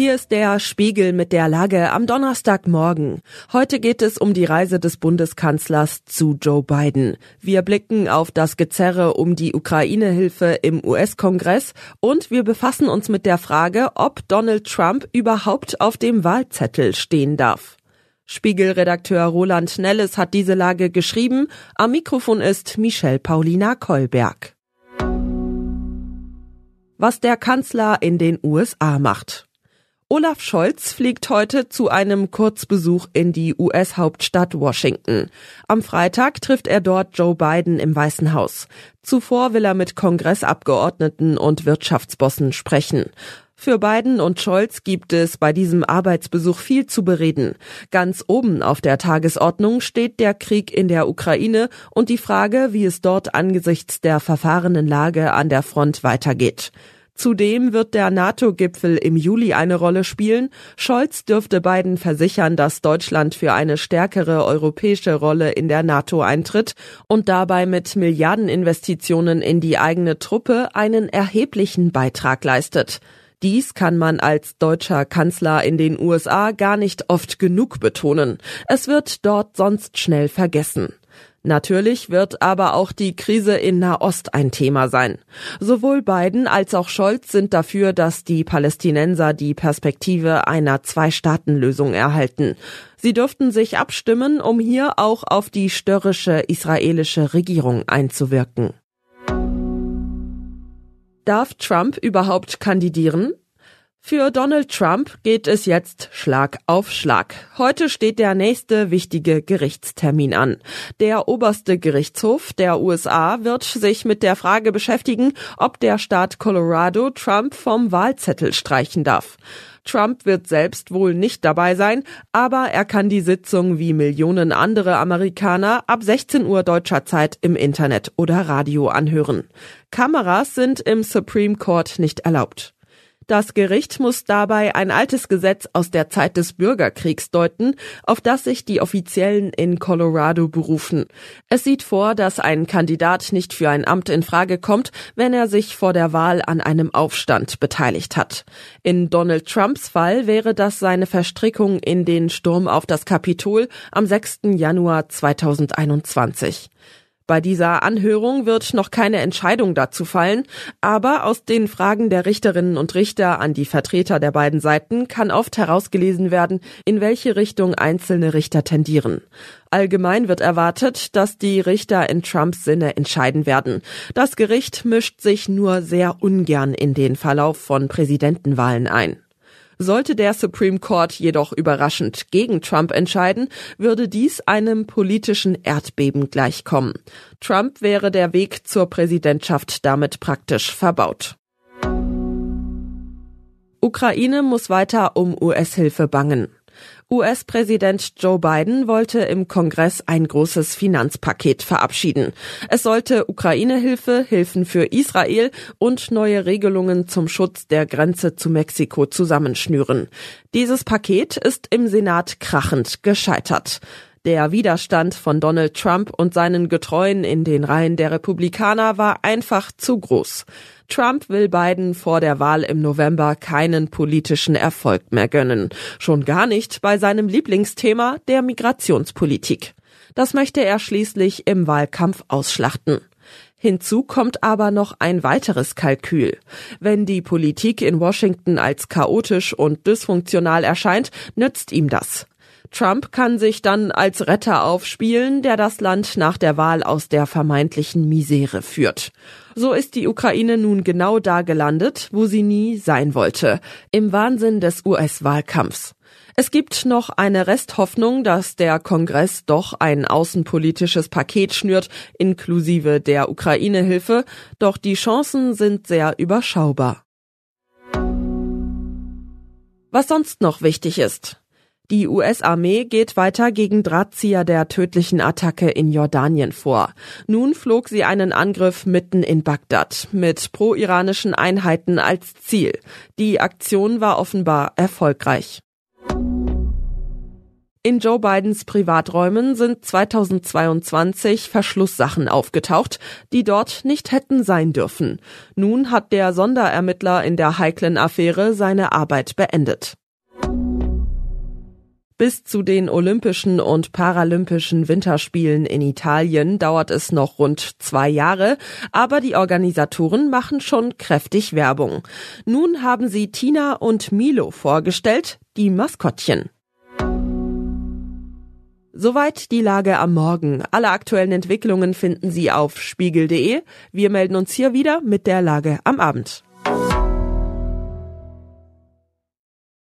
Hier ist der Spiegel mit der Lage am Donnerstagmorgen. Heute geht es um die Reise des Bundeskanzlers zu Joe Biden. Wir blicken auf das Gezerre um die Ukraine-Hilfe im US-Kongress und wir befassen uns mit der Frage, ob Donald Trump überhaupt auf dem Wahlzettel stehen darf. Spiegelredakteur Roland Nelles hat diese Lage geschrieben. Am Mikrofon ist Michelle Paulina Kolberg. Was der Kanzler in den USA macht. Olaf Scholz fliegt heute zu einem Kurzbesuch in die US-Hauptstadt Washington. Am Freitag trifft er dort Joe Biden im Weißen Haus. Zuvor will er mit Kongressabgeordneten und Wirtschaftsbossen sprechen. Für Biden und Scholz gibt es bei diesem Arbeitsbesuch viel zu bereden. Ganz oben auf der Tagesordnung steht der Krieg in der Ukraine und die Frage, wie es dort angesichts der verfahrenen Lage an der Front weitergeht. Zudem wird der NATO-Gipfel im Juli eine Rolle spielen. Scholz dürfte Biden versichern, dass Deutschland für eine stärkere europäische Rolle in der NATO eintritt und dabei mit Milliardeninvestitionen in die eigene Truppe einen erheblichen Beitrag leistet. Dies kann man als deutscher Kanzler in den USA gar nicht oft genug betonen. Es wird dort sonst schnell vergessen. Natürlich wird aber auch die Krise in Nahost ein Thema sein. Sowohl Biden als auch Scholz sind dafür, dass die Palästinenser die Perspektive einer Zwei-Staaten-Lösung erhalten. Sie dürften sich abstimmen, um hier auch auf die störrische israelische Regierung einzuwirken. Darf Trump überhaupt kandidieren? Für Donald Trump geht es jetzt Schlag auf Schlag. Heute steht der nächste wichtige Gerichtstermin an. Der oberste Gerichtshof der USA wird sich mit der Frage beschäftigen, ob der Staat Colorado Trump vom Wahlzettel streichen darf. Trump wird selbst wohl nicht dabei sein, aber er kann die Sitzung wie Millionen andere Amerikaner ab 16 Uhr deutscher Zeit im Internet oder Radio anhören. Kameras sind im Supreme Court nicht erlaubt. Das Gericht muss dabei ein altes Gesetz aus der Zeit des Bürgerkriegs deuten, auf das sich die Offiziellen in Colorado berufen. Es sieht vor, dass ein Kandidat nicht für ein Amt in Frage kommt, wenn er sich vor der Wahl an einem Aufstand beteiligt hat. In Donald Trumps Fall wäre das seine Verstrickung in den Sturm auf das Kapitol am 6. Januar 2021. Bei dieser Anhörung wird noch keine Entscheidung dazu fallen, aber aus den Fragen der Richterinnen und Richter an die Vertreter der beiden Seiten kann oft herausgelesen werden, in welche Richtung einzelne Richter tendieren. Allgemein wird erwartet, dass die Richter in Trumps Sinne entscheiden werden. Das Gericht mischt sich nur sehr ungern in den Verlauf von Präsidentenwahlen ein. Sollte der Supreme Court jedoch überraschend gegen Trump entscheiden, würde dies einem politischen Erdbeben gleichkommen. Trump wäre der Weg zur Präsidentschaft damit praktisch verbaut. Ukraine muss weiter um US-Hilfe bangen. US-Präsident Joe Biden wollte im Kongress ein großes Finanzpaket verabschieden. Es sollte Ukraine-Hilfe, Hilfen für Israel und neue Regelungen zum Schutz der Grenze zu Mexiko zusammenschnüren. Dieses Paket ist im Senat krachend gescheitert. Der Widerstand von Donald Trump und seinen Getreuen in den Reihen der Republikaner war einfach zu groß. Trump will Biden vor der Wahl im November keinen politischen Erfolg mehr gönnen. Schon gar nicht bei seinem Lieblingsthema der Migrationspolitik. Das möchte er schließlich im Wahlkampf ausschlachten. Hinzu kommt aber noch ein weiteres Kalkül. Wenn die Politik in Washington als chaotisch und dysfunktional erscheint, nützt ihm das. Trump kann sich dann als Retter aufspielen, der das Land nach der Wahl aus der vermeintlichen Misere führt. So ist die Ukraine nun genau da gelandet, wo sie nie sein wollte, im Wahnsinn des US-Wahlkampfs. Es gibt noch eine Resthoffnung, dass der Kongress doch ein außenpolitisches Paket schnürt, inklusive der Ukraine-Hilfe, doch die Chancen sind sehr überschaubar. Was sonst noch wichtig ist. Die US-Armee geht weiter gegen Drahtzieher der tödlichen Attacke in Jordanien vor. Nun flog sie einen Angriff mitten in Bagdad mit pro-iranischen Einheiten als Ziel. Die Aktion war offenbar erfolgreich. In Joe Bidens Privaträumen sind 2022 Verschlusssachen aufgetaucht, die dort nicht hätten sein dürfen. Nun hat der Sonderermittler in der heiklen Affäre seine Arbeit beendet. Bis zu den Olympischen und Paralympischen Winterspielen in Italien dauert es noch rund zwei Jahre, aber die Organisatoren machen schon kräftig Werbung. Nun haben sie Tina und Milo vorgestellt, die Maskottchen. Soweit die Lage am Morgen. Alle aktuellen Entwicklungen finden Sie auf spiegel.de. Wir melden uns hier wieder mit der Lage am Abend.